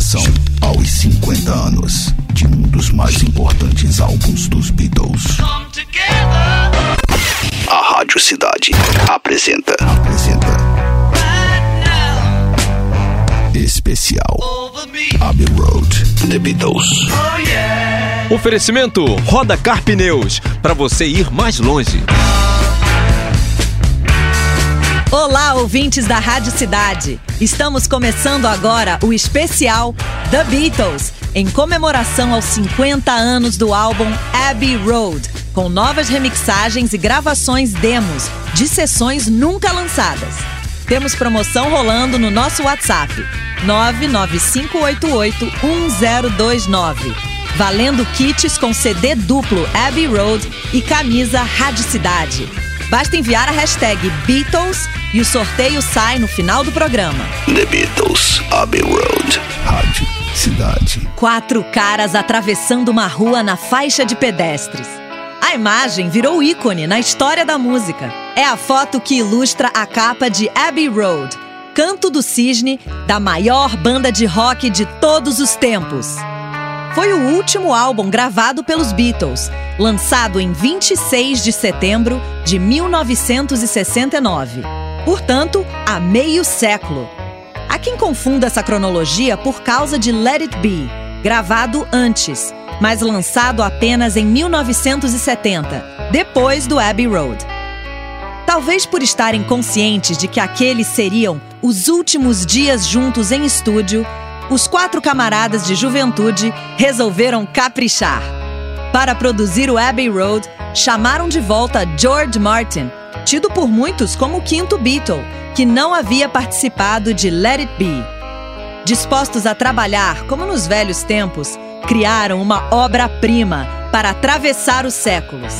comemoração aos 50 anos de um dos mais importantes álbuns dos Beatles. A Rádio Cidade apresenta. Apresenta. Especial Abbey Road The Beatles. Oferecimento Roda Car Pneus para você ir mais longe. Olá, ouvintes da Rádio Cidade. Estamos começando agora o especial The Beatles, em comemoração aos 50 anos do álbum Abbey Road, com novas remixagens e gravações demos de sessões nunca lançadas. Temos promoção rolando no nosso WhatsApp 995881029, valendo kits com CD duplo Abbey Road e camisa Rádio Cidade. Basta enviar a hashtag Beatles e o sorteio sai no final do programa. The Beatles Abbey Road. Rádio Cidade. Quatro caras atravessando uma rua na faixa de pedestres. A imagem virou ícone na história da música. É a foto que ilustra a capa de Abbey Road, Canto do Cisne, da maior banda de rock de todos os tempos. Foi o último álbum gravado pelos Beatles, lançado em 26 de setembro de 1969. Portanto, há meio século. Há quem confunda essa cronologia por causa de Let It Be, gravado antes, mas lançado apenas em 1970, depois do Abbey Road. Talvez por estarem conscientes de que aqueles seriam os últimos dias juntos em estúdio, os quatro camaradas de juventude resolveram caprichar. Para produzir o Abbey Road, chamaram de volta George Martin, tido por muitos como o quinto Beatle, que não havia participado de Let It Be. Dispostos a trabalhar como nos velhos tempos, criaram uma obra-prima para atravessar os séculos.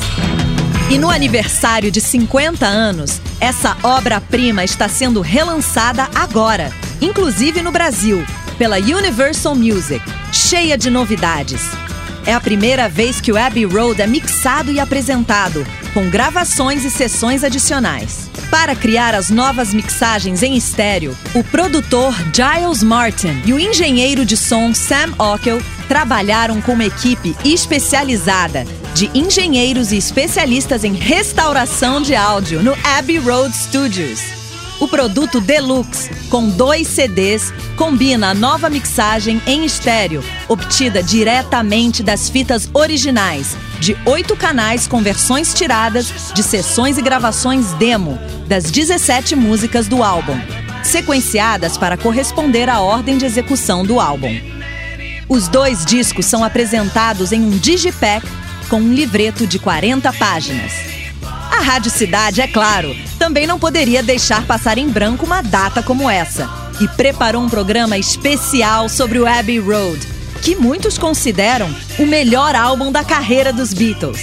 E no aniversário de 50 anos, essa obra-prima está sendo relançada agora, inclusive no Brasil, pela Universal Music, cheia de novidades. É a primeira vez que o Abbey Road é mixado e apresentado, com gravações e sessões adicionais. Para criar as novas mixagens em estéreo, o produtor Giles Martin e o engenheiro de som Sam Ockel trabalharam com uma equipe especializada de engenheiros e especialistas em restauração de áudio no Abbey Road Studios. O produto Deluxe, com dois CDs, combina a nova mixagem em estéreo, obtida diretamente das fitas originais, de oito canais com versões tiradas de sessões e gravações demo das 17 músicas do álbum, sequenciadas para corresponder à ordem de execução do álbum. Os dois discos são apresentados em um digipack com um livreto de 40 páginas. A Rádio Cidade, é claro, também não poderia deixar passar em branco uma data como essa e preparou um programa especial sobre o Abbey Road, que muitos consideram o melhor álbum da carreira dos Beatles.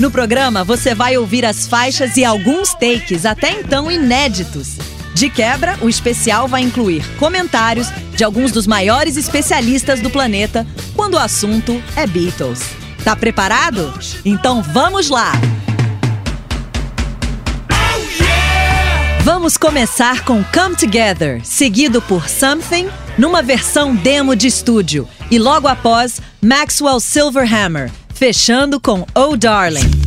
No programa você vai ouvir as faixas e alguns takes até então inéditos. De quebra, o especial vai incluir comentários de alguns dos maiores especialistas do planeta quando o assunto é Beatles. Tá preparado? Então vamos lá! Vamos começar com Come Together, seguido por Something, numa versão demo de estúdio, e logo após Maxwell Silverhammer, fechando com Oh Darling.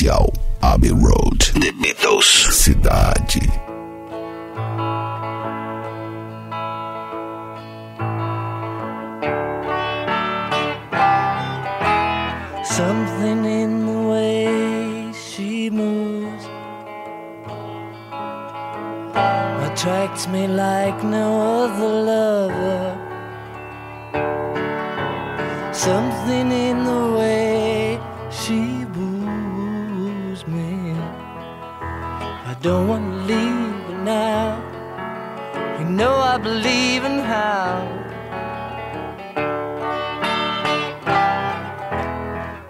Comercial. lose me. I don't want to leave now. You know I believe in how.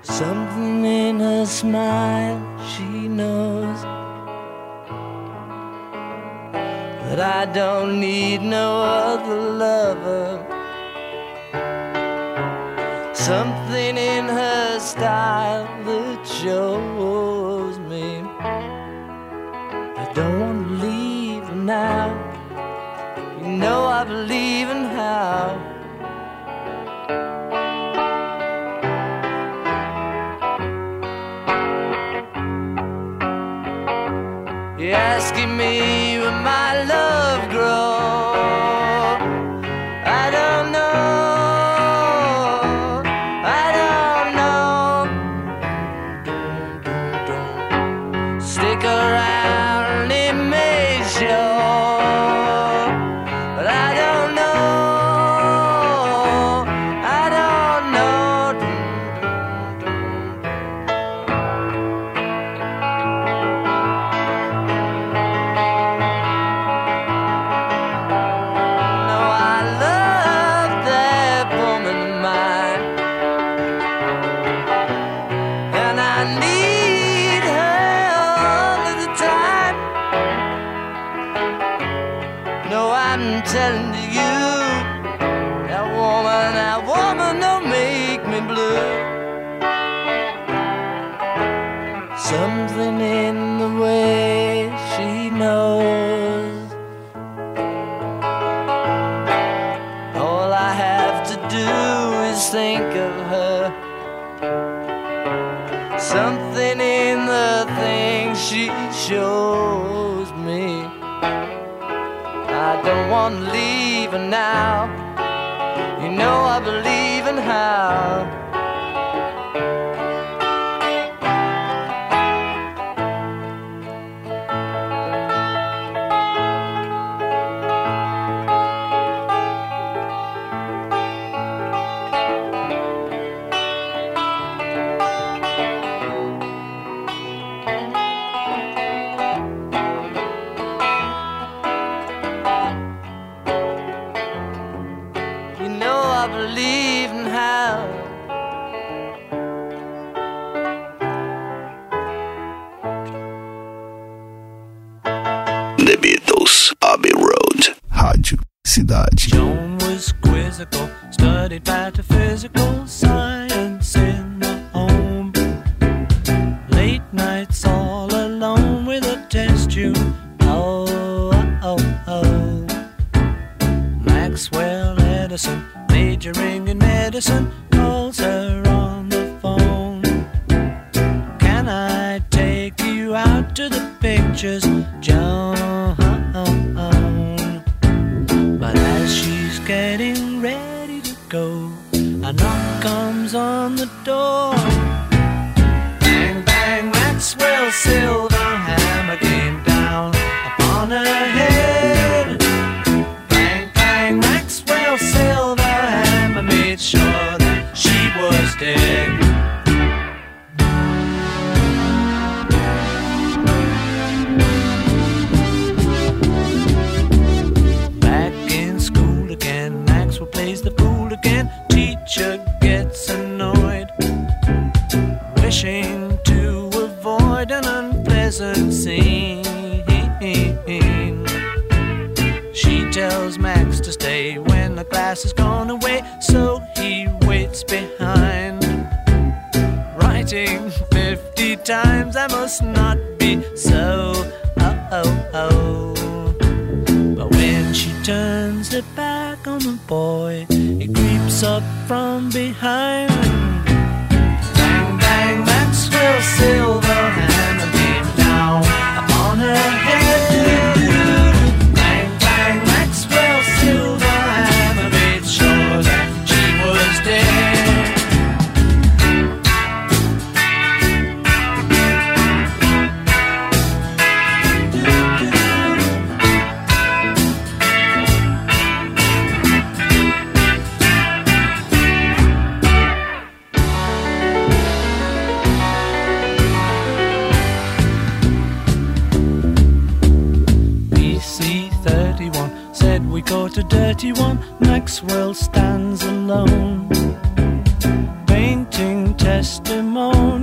Something in her smile, she knows that I don't need no other lover. Something in her style something in the way she knows. All I have to do is think of her. Something in the thing she shows me. I don't want to leave her now. You know I believe in how. The. Bang, bang, Maxwell Silver. from behind. testimony.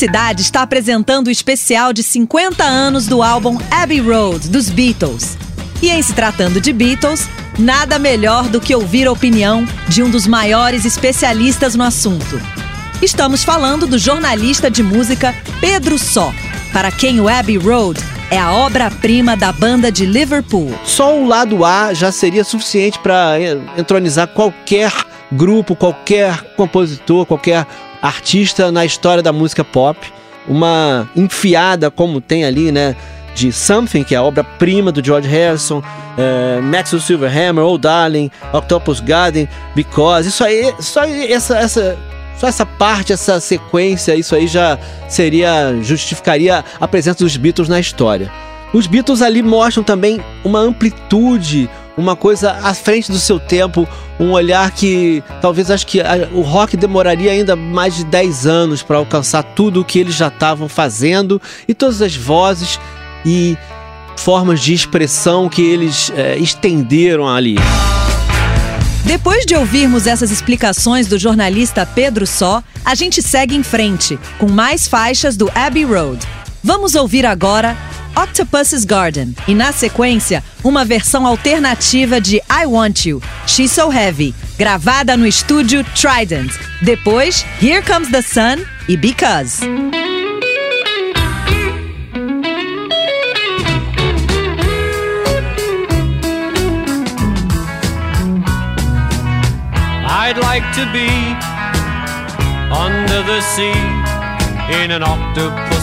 Cidade está apresentando o especial de 50 anos do álbum Abbey Road, dos Beatles. E em se tratando de Beatles, nada melhor do que ouvir a opinião de um dos maiores especialistas no assunto. Estamos falando do jornalista de música Pedro Só, para quem o Abbey Road é a obra-prima da banda de Liverpool. Só o lado A já seria suficiente para entronizar qualquer grupo, qualquer compositor, qualquer artista na história da música pop. Uma enfiada, como tem ali, né? De Something, que é a obra-prima do George Harrison, é, Silverhammer, Oh Darling, Octopus Garden, Because. Isso aí, só essa, essa, só essa parte, essa sequência, isso aí já seria justificaria a presença dos Beatles na história. Os Beatles ali mostram também uma amplitude, uma coisa à frente do seu tempo, um olhar que talvez acho que a, o rock demoraria ainda mais de 10 anos para alcançar tudo o que eles já estavam fazendo e todas as vozes e formas de expressão que eles é, estenderam ali. Depois de ouvirmos essas explicações do jornalista Pedro Só, a gente segue em frente com mais faixas do Abbey Road. Vamos ouvir agora Octopus's Garden e, na sequência, uma versão alternativa de I Want You, She's So Heavy, gravada no estúdio Trident. Depois, Here Comes the Sun e Because. I'd like to be under the sea in an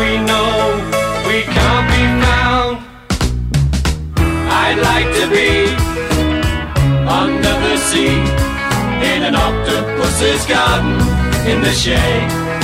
we know we can't be found. I'd like to be under the sea in an octopus's garden in the shade.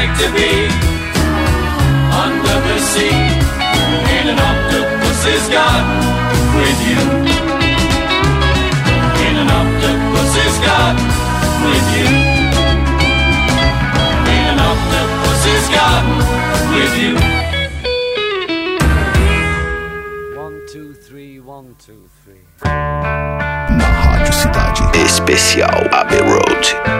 I'd like to be under the sea in an octopus's garden with you. In an octopus's garden with you. In an octopus's garden with you. One, two, three, one, two, three. Na Rádio Cidade. Especial Abbey Road.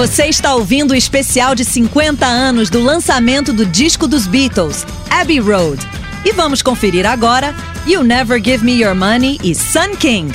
Você está ouvindo o especial de 50 anos do lançamento do disco dos Beatles, Abbey Road. E vamos conferir agora You Never Give Me Your Money e Sun King.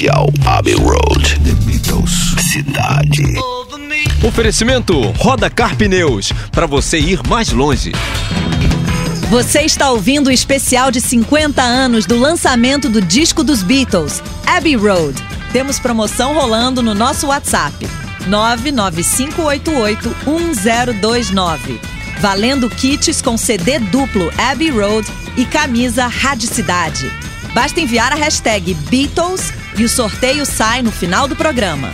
Especial Abbey Road. The Beatles. Cidade. Oferecimento Roda Car Pneus, para você ir mais longe. Você está ouvindo o especial de 50 anos do lançamento do disco dos Beatles, Abbey Road. Temos promoção rolando no nosso WhatsApp, 995881029. Valendo kits com CD duplo Abbey Road e camisa Radicidade. Basta enviar a hashtag Beatles e o sorteio sai no final do programa.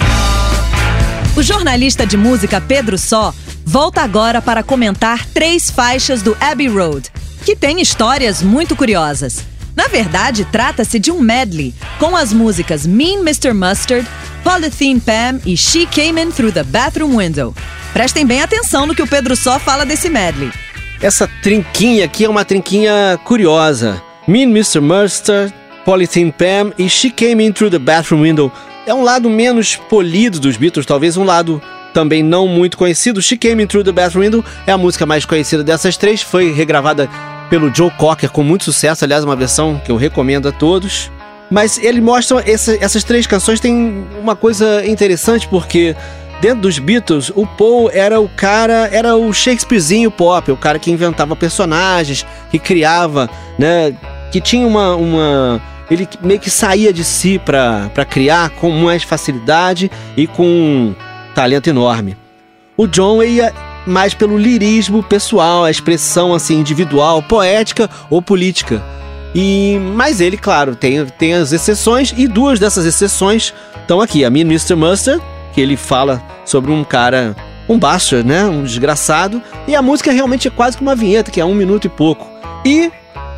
O jornalista de música Pedro Só volta agora para comentar três faixas do Abbey Road, que tem histórias muito curiosas. Na verdade, trata-se de um medley com as músicas Mean Mr. Mustard, Polythene Pam e She Came In Through the Bathroom Window. Prestem bem atenção no que o Pedro Só fala desse medley. Essa trinquinha aqui é uma trinquinha curiosa. Mean Mr. Mustard, Polythene Pam e She Came In Through the Bathroom Window. É um lado menos polido dos Beatles, talvez um lado também não muito conhecido. She Came In Through the Bathroom Window é a música mais conhecida dessas três, foi regravada pelo Joe Cocker com muito sucesso, aliás, uma versão que eu recomendo a todos. Mas ele mostra essa- essas três canções tem uma coisa interessante porque dentro dos Beatles o Paul era o cara, era o Shakespearezinho pop, o cara que inventava personagens, que criava, né, que tinha uma, uma ele meio que saía de si pra criar com mais facilidade e com um talento enorme. O John ia mais pelo lirismo pessoal, a expressão assim individual, poética ou política. E mas ele, claro, tem, tem as exceções e duas dessas exceções estão aqui. A minha Mr. Mustard, que ele fala sobre um cara, um bastard, né, um desgraçado, e a música realmente é quase que uma vinheta, que é um minuto e pouco. E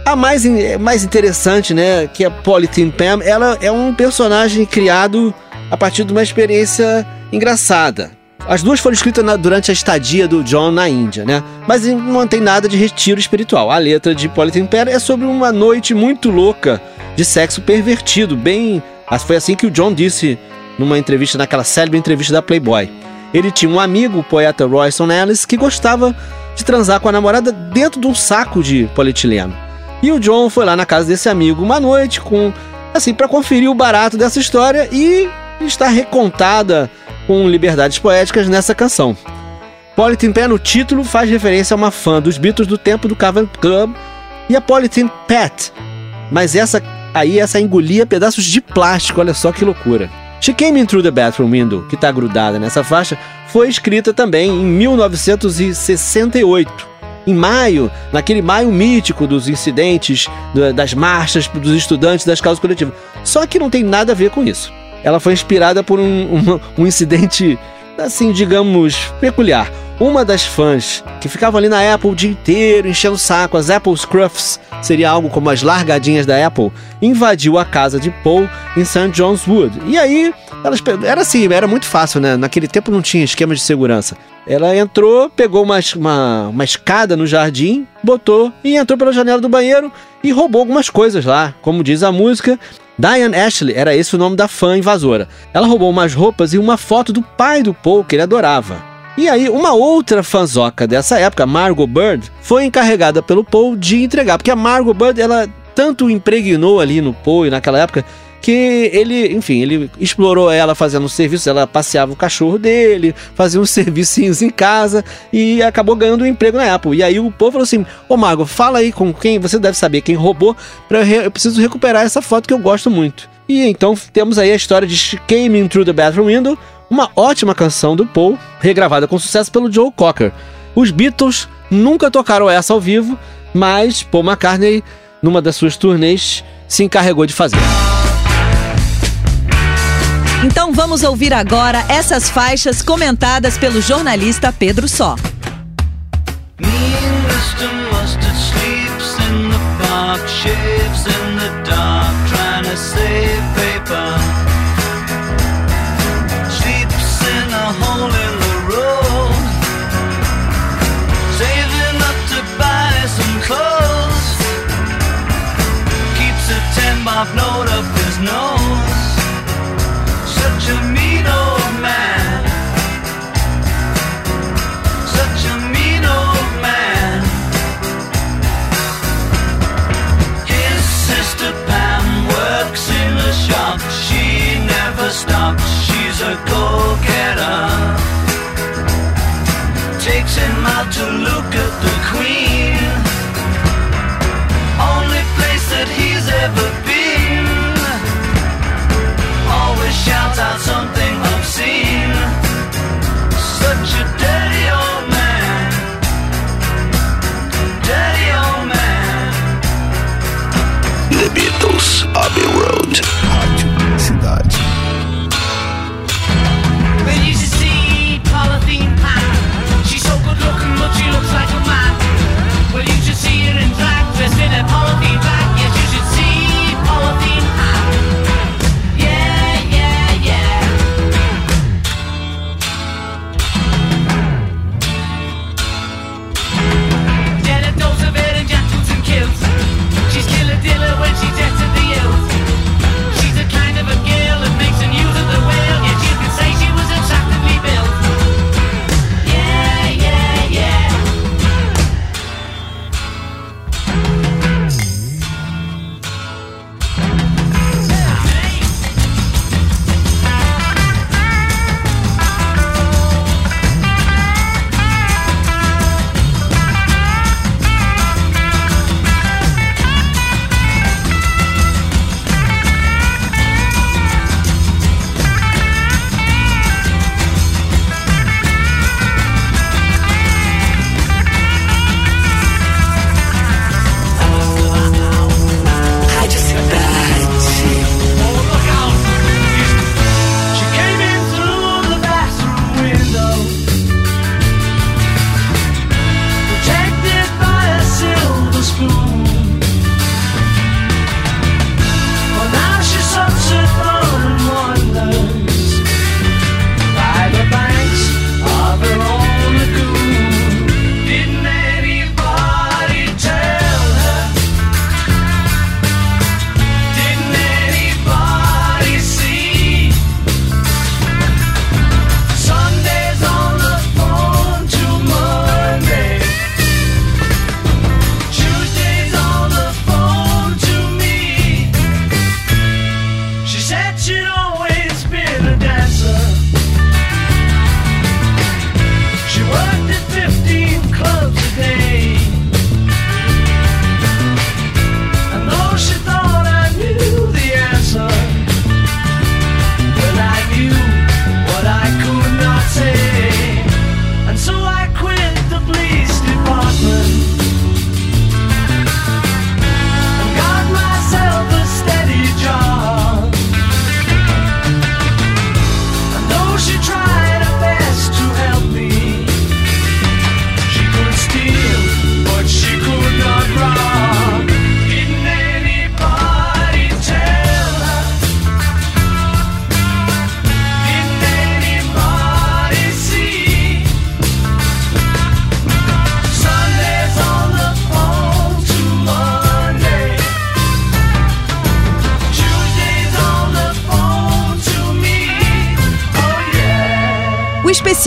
a mais, mais interessante, né, que é Polythene Pam, ela é um personagem criado a partir de uma experiência engraçada. As duas foram escritas na- durante a estadia do John na Índia, né? Mas não tem nada de retiro espiritual. A letra de Polythene Pam é sobre uma noite muito louca de sexo pervertido, bem... Foi assim que o John disse numa entrevista, naquela célebre entrevista da Playboy. Ele tinha um amigo, o poeta Royston Ellis, que gostava de transar com a namorada dentro de um saco de polietileno. E o John foi lá na casa desse amigo uma noite com assim para conferir o barato dessa história e está recontada com liberdades poéticas nessa canção. Polythene Pam no título faz referência a uma fã dos Beatles do tempo do Cavern Club e a Polythene Pat. Mas essa aí essa engolia pedaços de plástico, olha só que loucura. She Came In Through the Bathroom Window, que está grudada nessa faixa, foi escrita também em 1968. Em maio, naquele maio mítico dos incidentes, da- das marchas dos estudantes das causas coletivas. Só que não tem nada a ver com isso. Ela foi inspirada por um, uma- um incidente, assim, digamos, peculiar. Uma das fãs que ficava ali na Apple o dia inteiro enchendo o saco, as Apple Scruffs, seria algo como as largadinhas da Apple, invadiu a casa de Paul em St. John's Wood. E aí, elas, era assim, era muito fácil, né? Naquele tempo não tinha esquema de segurança. Ela entrou, pegou uma, uma, uma escada no jardim, botou e entrou pela janela do banheiro e roubou algumas coisas lá. Como diz a música, Diane Ashley, era esse o nome da fã invasora. Ela roubou umas roupas e uma foto do pai do Paul, que ele adorava. E aí, uma outra fanzoca dessa época, Margot Bird, foi encarregada pelo Paul de entregar, porque a Margot Bird, ela tanto impregnou ali no Paul e naquela época, que ele, enfim, ele explorou ela fazendo serviço, ela passeava o cachorro dele, fazia uns servicinhos em casa e acabou ganhando um emprego na Apple. E aí o Paul falou assim: Ô Margot, fala aí com quem, você deve saber quem roubou, re- eu preciso recuperar essa foto que eu gosto muito. E então temos aí a história de She Came In Through the Bathroom Window, uma ótima canção do Paul, regravada com sucesso pelo Joe Cocker. Os Beatles nunca tocaram essa ao vivo, mas Paul McCartney, numa das suas turnês, se encarregou de fazer. Então vamos ouvir agora essas faixas comentadas pelo jornalista Pedro Só. Me and Mr. never stops. She's a go-getter. Takes him out to look at the queen.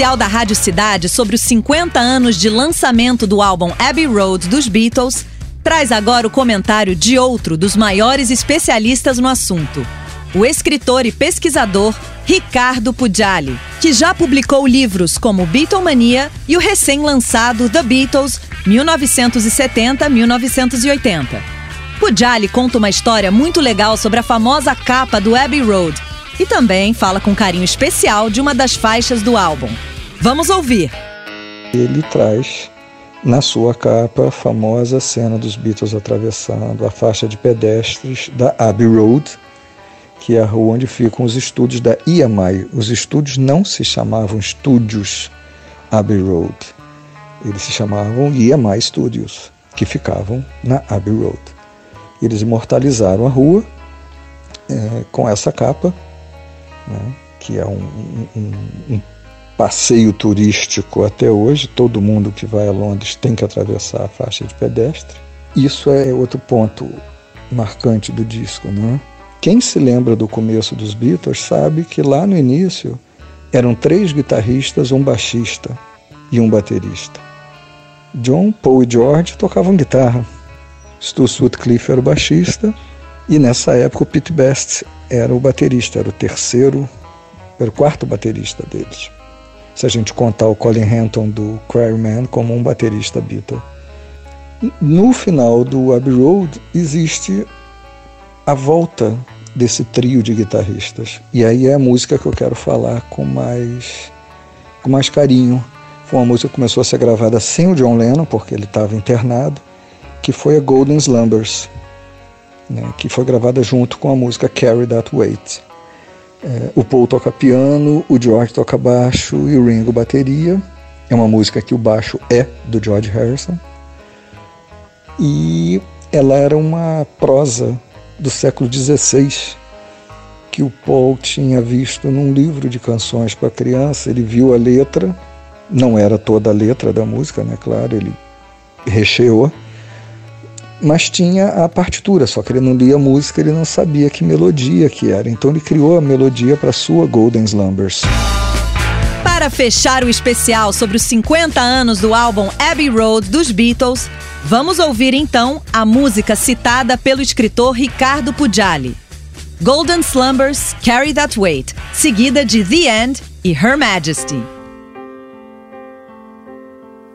Especial da Rádio Cidade sobre os 50 anos de lançamento do álbum Abbey Road dos Beatles traz agora o comentário de outro dos maiores especialistas no assunto, o escritor e pesquisador Ricardo Pugliali, que já publicou livros como Beatlemania e o recém-lançado The Beatles 1970-1980. Pugliali conta uma história muito legal sobre a famosa capa do Abbey Road e também fala com carinho especial de uma das faixas do álbum. Vamos ouvir. Ele traz na sua capa a famosa cena dos Beatles atravessando a faixa de pedestres da Abbey Road, que é a rua onde ficam os estúdios da EMI. Os estúdios não se chamavam estúdios Abbey Road, eles se chamavam EMI Studios, que ficavam na Abbey Road. Eles imortalizaram a rua eh, com essa capa, né, que é um- um- um passeio turístico até hoje. Todo mundo que vai a Londres tem que atravessar a faixa de pedestre. Isso é outro ponto marcante do disco, né? Quem se lembra do começo dos Beatles sabe que lá no início eram três guitarristas, um baixista e um baterista. John, Paul e George tocavam guitarra. Stu Sutcliffe era o baixista e nessa época o Pete Best era o baterista, era o terceiro, era o quarto baterista deles. Se a gente contar o Colin Hanton do Quarryman como um baterista Beatle. No final do Abbey Road existe a volta desse trio de guitarristas. E aí é a música que eu quero falar com mais, com mais carinho. Foi uma música que começou a ser gravada sem o John Lennon, porque ele estava internado, que foi a Golden Slumbers. né, que foi gravada junto com a música Carry That Weight. É, o Paul toca piano, o George toca baixo e o Ringo bateria. É uma música que o baixo é do George Harrison. E ela era uma prosa do século XVI que o Paul tinha visto num livro de canções para criança. Ele viu a letra, não era toda a letra da música, né? Claro, ele recheou, mas tinha a partitura, só que ele não lia música, ele não sabia que melodia que era. Então ele criou a melodia para sua Golden Slumbers. Para fechar o especial sobre os 50 anos do álbum Abbey Road dos Beatles, vamos ouvir então a música citada pelo escritor Ricardo Pugliali. Golden Slumbers, Carry That Weight, seguida de The End e Her Majesty.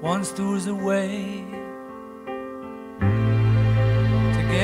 Once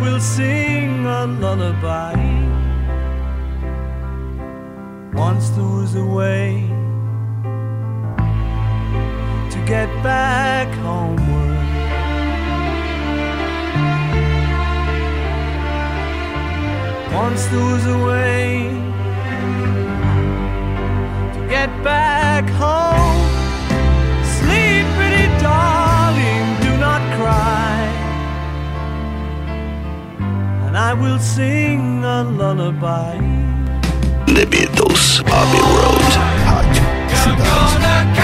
Will sing a lullaby. Once there was a way to get back homeward. Once there was a way to get back home. Sleep, pretty darling, And I will sing a lullaby. The Beatles, Abbey Road. Rádio Cidade.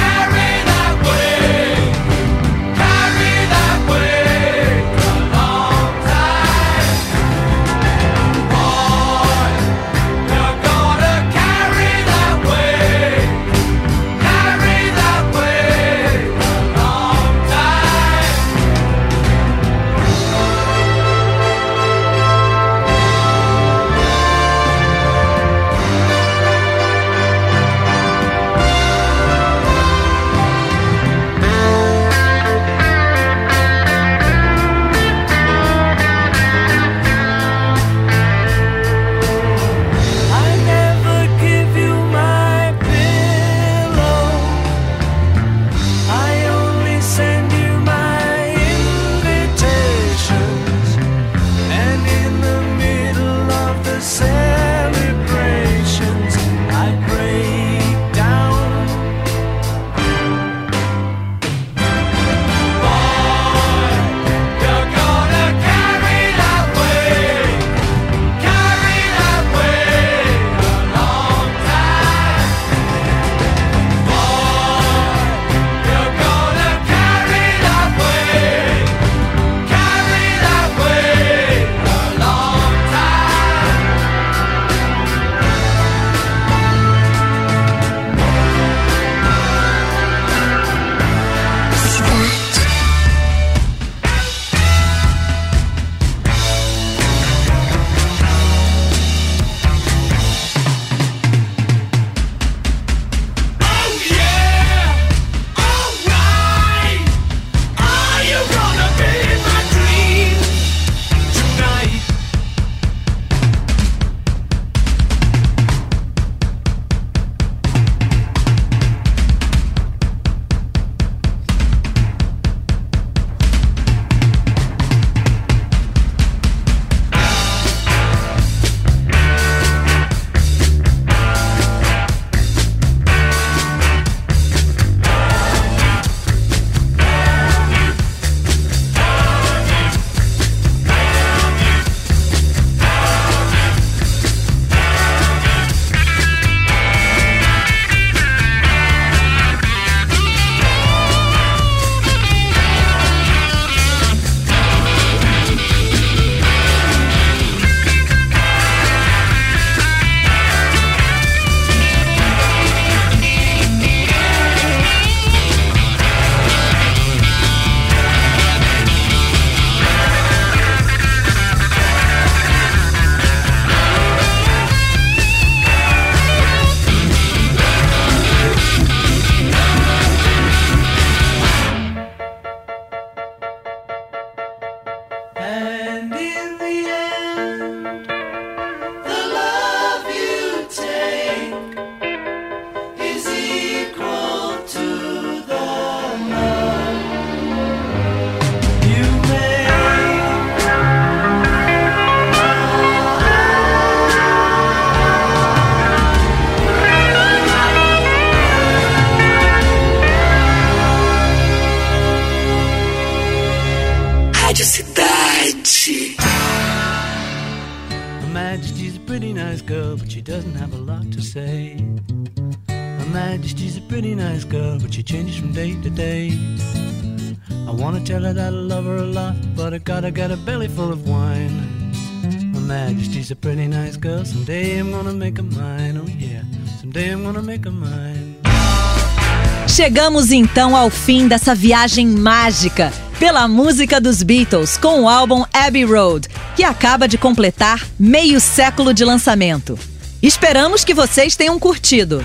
Chegamos então ao fim dessa viagem mágica pela música dos Beatles com o álbum Abbey Road, que acaba de completar meio século de lançamento. Esperamos que vocês tenham curtido.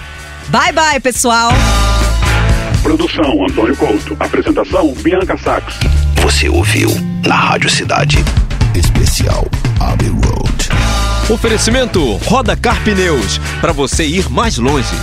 Bye bye, pessoal! Produção Antônio Couto. Apresentação Bianca Sachs. Você ouviu na Rádio Cidade. Especial Abbey Road. Oferecimento Roda Car Pneus, para você ir mais longe.